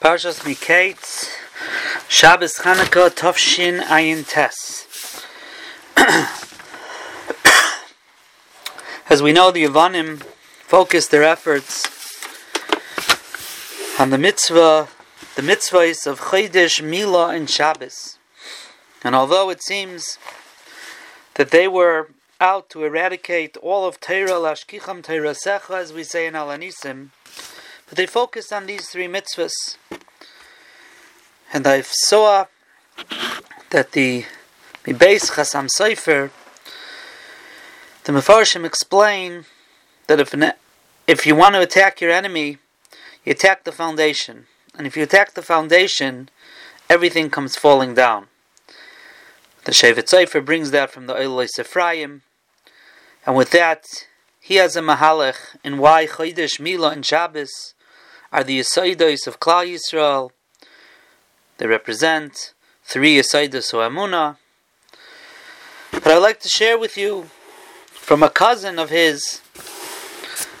Parshas Miketz, Shabbos Chanukah, Tovshin Ayin Tes. As we know, the Yavanim focused their efforts on the mitzvah, the mitzvahs of Chodesh, Milah, and Shabbos. And although it seems that they were out to eradicate all of Torah, Lashkicham Torah Secha, as we say in Alanisim, but they focused on these three mitzvahs. And I saw that the Mibeis Chasam Sofer, the Mefarshim explain that if, an, if you want to attack your enemy, you attack the foundation. And if you attack the foundation, everything comes falling down. The Shevet Sofer brings that from the Eilois Ephraim. And with that, he has a mahalech in why Chodesh, Milah, and Shabbos are the Yisaidos of Klal Yisrael. They represent three Yisaidos of Amunah. But I'd like to share with you from a cousin of his,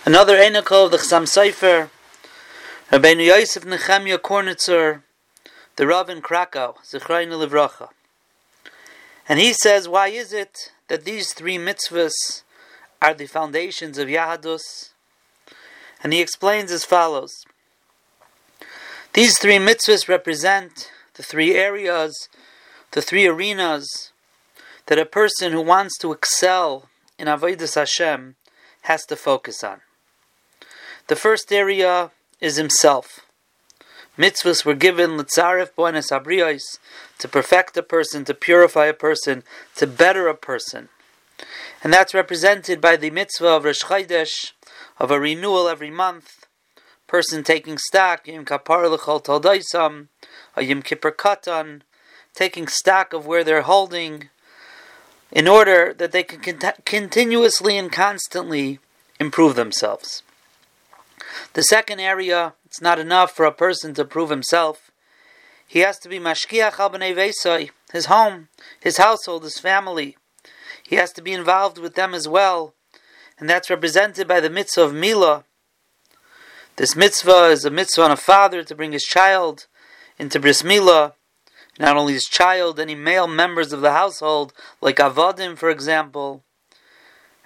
another Enoko of the Chasam Sofer, Rabbeinu Yosef Nechemia Kornitzer, the Rav in Krakow, Zechrayna Livracha. And he says, why is it that these three mitzvahs are the foundations of Yahadus? And he explains as follows. These three mitzvahs represent the three areas, the three arenas that a person who wants to excel in Avodah Hashem has to focus on. The first area is himself. Mitzvahs were given l'tzaref boines abrios to perfect a person, to purify a person, to better a person, and that's represented by the mitzvah of Rosh Chodesh, of a renewal every month, person taking stock, Kapar L'chol Taldaisam, a Yom Kippur Katan, taking stock of where they're holding, in order that they can cont- continuously and constantly improve themselves. The second area, it's not enough for a person to prove himself. He has to be mashkiach al b'nei his home, his household, his family. He has to be involved with them as well, and that's represented by the mitzvah of milah, this mitzvah is a mitzvah on a father to bring his child into bris milah. Not only his child, any male members of the household, like avodim, for example.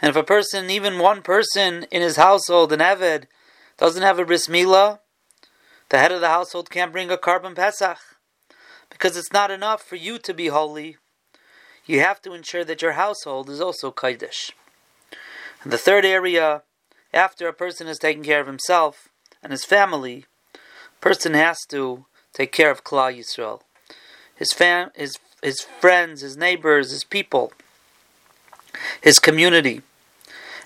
And if a person, even one person in his household, an eved, doesn't have a bris milah, the head of the household can't bring a korban pesach because it's not enough for you to be holy. You have to ensure that your household is also kaidish. And the third area, after a person has taken care of himself, and his family, person has to take care of Klal Yisrael, his fam, his his friends, his neighbors, his people, his community,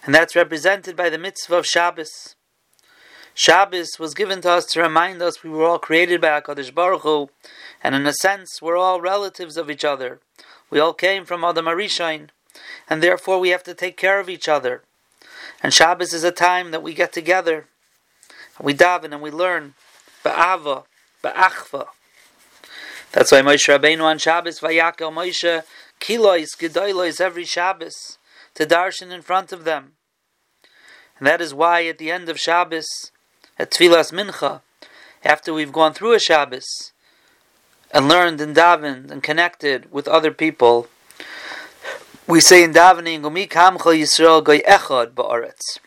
and that's represented by the mitzvah of Shabbos. Shabbos was given to us to remind us we were all created by Hakadosh Baruch Hu, and in a sense, we're all relatives of each other. We all came from Adam Arishain, and therefore we have to take care of each other. And Shabbos is a time that we get together we daven and we learn ba'ava, ba'achva. That's why Moshe Rabbeinu on Shabbos vayakel Moshe kilois gedoylois every Shabbos to darshan in front of them. And that is why at the end of Shabbos, at Tfilas Mincha, after we've gone through a Shabbos and learned and davened and connected with other people, we say in davening, Umi kamcha Yisrael goy echad ba'aretz.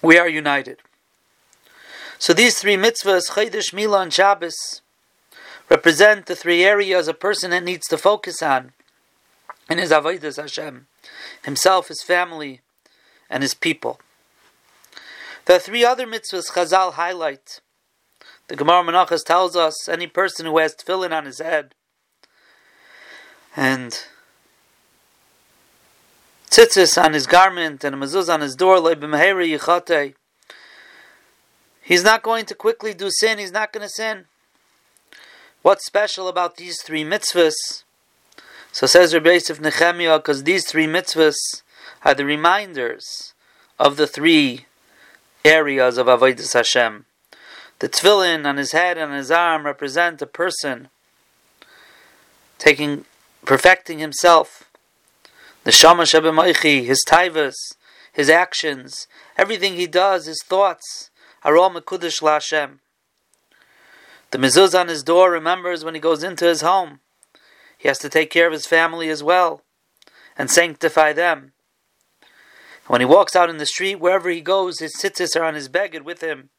We are united. So these three mitzvahs, Chodesh, Milah, and Shabbos, represent the three areas a person needs to focus on in his avodas Hashem, himself, his family, and his people. Are three other mitzvahs Chazal highlight. The Gemara Menachos tells us any person who has tefillin on his head and tzitzis on his garment and a mezuzah on his door, He's not going to quickly do sin, he's not going to sin. What's special about these three mitzvahs? So says Rabbi Yosef Nechemia, because these three mitzvahs are the reminders of the three areas of Avodah Hashem. The tefillin on his head and his arm represent a person taking, perfecting himself. The Shama Shabbat his taivas, his actions, everything he does, his thoughts, are all Mekudesh LaHashem. The mezuzah on his door remembers when he goes into his home. He has to take care of his family as well and sanctify them. When he walks out in the street, wherever he goes, his tzitzis are on his beged with him,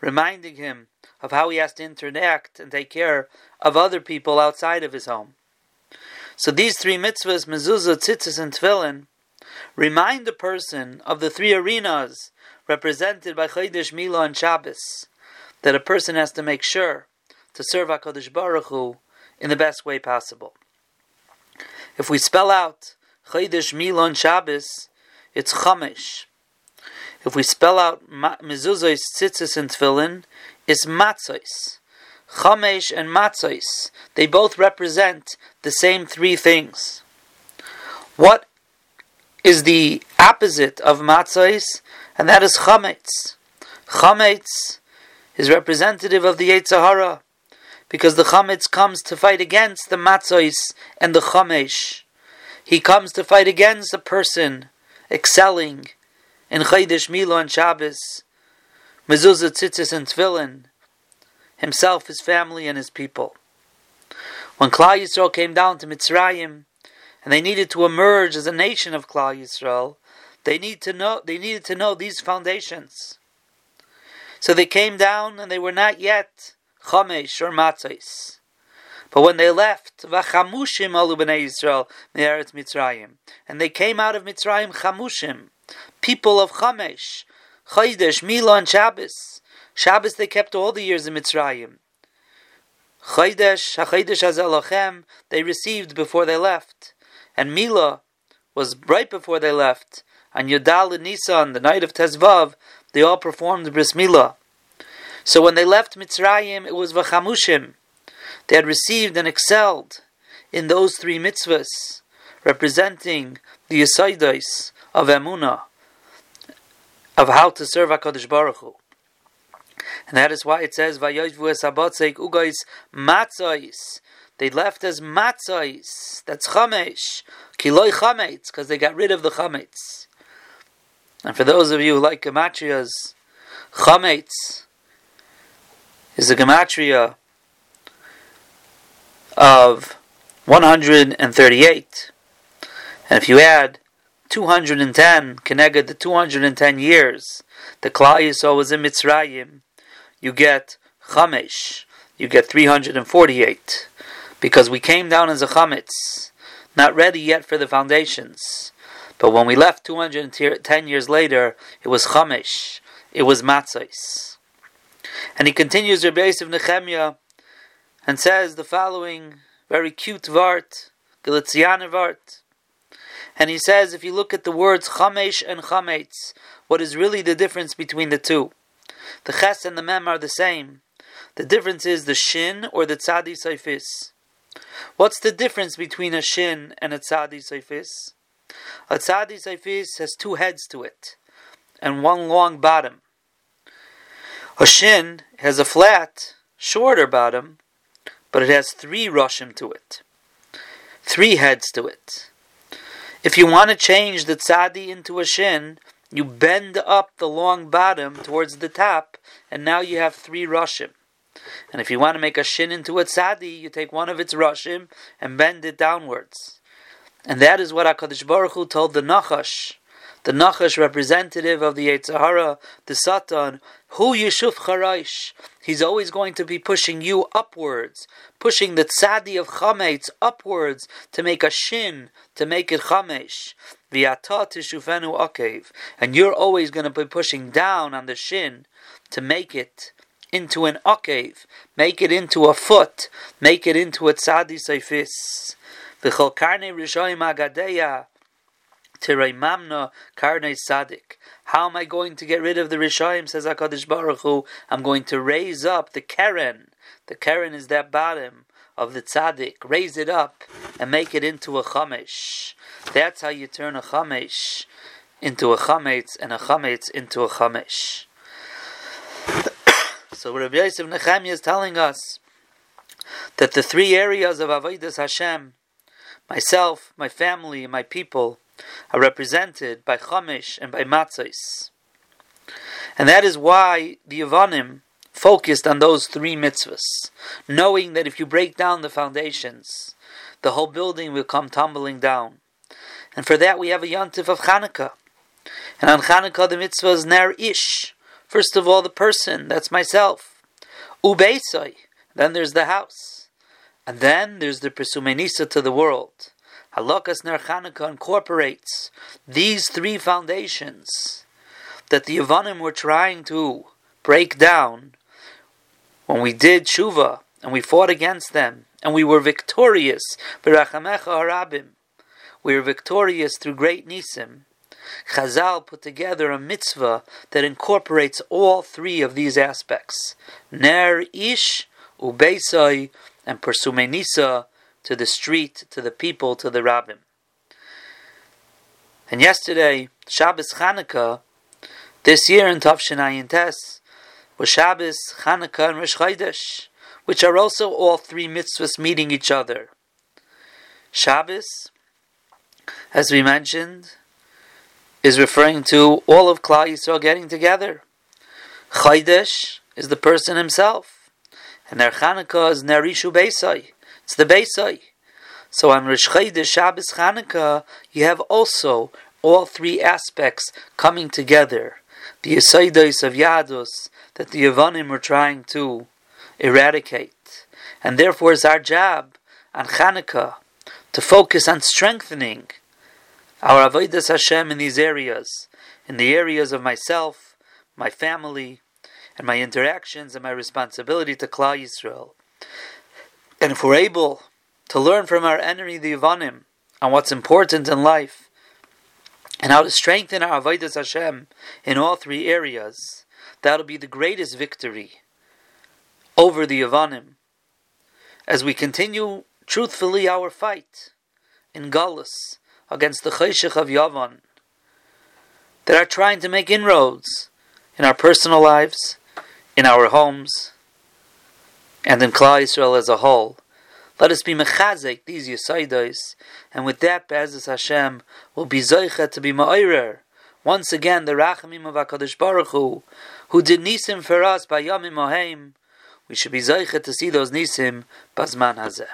reminding him of how he has to interact and take care of other people outside of his home. So these three mitzvahs, mezuzah, tzitzis, and tefillin, remind the person of the three arenas represented by Chodesh, Mila, and Shabbos, that a person has to make sure to serve HaKadosh Baruch Hu in the best way possible. If we spell out Chodesh, Mila, and Shabbos, it's Chamesh. If we spell out mezuzahs, tzitzis, and tefillin, it's matzos. Chamesh and matzos, they both represent the same three things. What is the opposite of matzos? And that is chametz. Chametz is representative of the Yetzer Hara, because the chametz comes to fight against the matzos and the chamesh. He comes to fight against a person excelling in Chaydish Milo and Shabbos, mezuzah, tzitzis, and tefillin, himself, his family, and his people. When Klal Yisrael came down to Mitzrayim, and they needed to emerge as a nation of Klal Yisrael, they need to know they needed to know these foundations. So they came down, and they were not yet chamesh or matzos. But when they left, vachamushim alu b'nei Yisrael Mitzrayim, and they came out of Mitzrayim chamushim, people of chamesh, chaydesh, Mila, and Shabbos. Shabbos they kept all the years in Mitzrayim. Chaydesh, HaChaydesh Azelochem, they received before they left. And Mila was right before they left. On Yodal and Nisan, the night of Tezvav, they all performed the Bris Mila. So when they left Mitzrayim, it was Vachamushim. They had received and excelled in those three mitzvahs, representing the Yisaidos of Emunah, of how to serve HaKadosh Baruch Hu. And that is why it says, Vayoyvu es abatzek ugais matzais. They left as matzais. That's chamesh. Kiloi chametz, because they got rid of the chametz. And for those of you who like gematrias, chametz is a gematria of 138. And if you add 210, connected the 210 years, the Klal Yisrael was in Mitzrayim, you get chamesh, you get 348, because we came down as a chametz, not ready yet for the foundations. But when we left 210 years later, it was chamesh, it was matzos. And he continues Rabbi Yosef Nechemia and says the following very cute vart, Galiciana vart. And he says, if you look at the words chamesh and chametz, what is really the difference between the two? The ches and the mem are the same. The difference is the shin or the tzadi seifis. What's the difference between a shin and a tzadi seifis? A tzadi seifis has two heads to it and one long bottom. A shin has a flat, shorter bottom, but it has three rushim to it, three heads to it. If you want to change the tzadi into a shin, you bend up the long bottom towards the top, and now you have three rushim. And if you want to make a shin into a tzadi, you take one of its rushim and bend it downwards. And that is what HaKadosh Baruch Hu told the Nachash, the Nachash representative of the Yetzer Hara, the Satan, Hu Yeshuf Charaish. He's always going to be pushing you upwards, pushing the tzadi of chametz upwards to make a shin, to make it chamesh. V'ata tishufenu akev. And you're always going to be pushing down on the shin to make it into an akev, make it into a foot, make it into a tzadi seifis. V'chol rishoyim agadeya. Mamna Karne Sadik. How am I going to get rid of the Rishayim, says HaKadosh Baruch Hu? I'm going to raise up the Keren. The Keren is that bottom of the Tzaddik. Raise it up and make it into a Chamesh. That's how you turn a Chamesh into a Chametz and a Chametz into a Chamesh. so Rabbi Yosef Nechemia is telling us that the three areas of Avodas Hashem, myself, my family, and my people, are represented by Chamish and by Matzos. And that is why the Yavanim focused on those three mitzvahs, knowing that if you break down the foundations, the whole building will come tumbling down. And for that we have a yontif of Chanukah. And on Chanukah the mitzvah is Ner Ish. First of all, the person, that's myself. Ubeisai. Then there's the house. And then there's the Presumenisa to the world. Halakas Ner Chanukah incorporates these three foundations that the Yavanim were trying to break down when we did Shuva and we fought against them and we were victorious. We were victorious through great nisim. Chazal put together a mitzvah that incorporates all three of these aspects: ner ish, ubeisai, and persumenisa to the street, to the people, to the rabbim. And yesterday, Shabbos Chanukah, this year in Tafshin Ayin Tes, was Shabbos, Chanukah, and Rosh Chodesh, which are also all three mitzvahs meeting each other. Shabbos, as we mentioned, is referring to all of Klal Yisrael getting together. Chodesh is the person himself, and their Chanukah is Nerishu Beisai. It's the Beisai. So on Rosh Chodesh, Shabbos, Chanukah, you have also all three aspects coming together. The Yisaidos of Yadus, that the Yavanim were trying to eradicate. And therefore, it's our job on Chanukah to focus on strengthening our Avodah Hashem in these areas, in the areas of myself, my family, and my interactions and my responsibility to Klal Yisrael. And if we're able to learn from our enemy, the Yavanim, on what's important in life, and how to strengthen our Avodah Hashem in all three areas, That'll be the greatest victory over the Yavanim as we continue truthfully our fight in Galus against the Cheshach of Yavan that are trying to make inroads in our personal lives, in our homes, and in Klal Yisrael as a whole. Let us be mechazek these Yisaidos, and with that, Be'ezus Hashem, will be Zoicha to be Ma'irer. Once again, the Rachamim of HaKadosh Baruch Hu, who did nisim for us by Yamim Oheim, we should be zeicha to see those nisim bazman hazeh.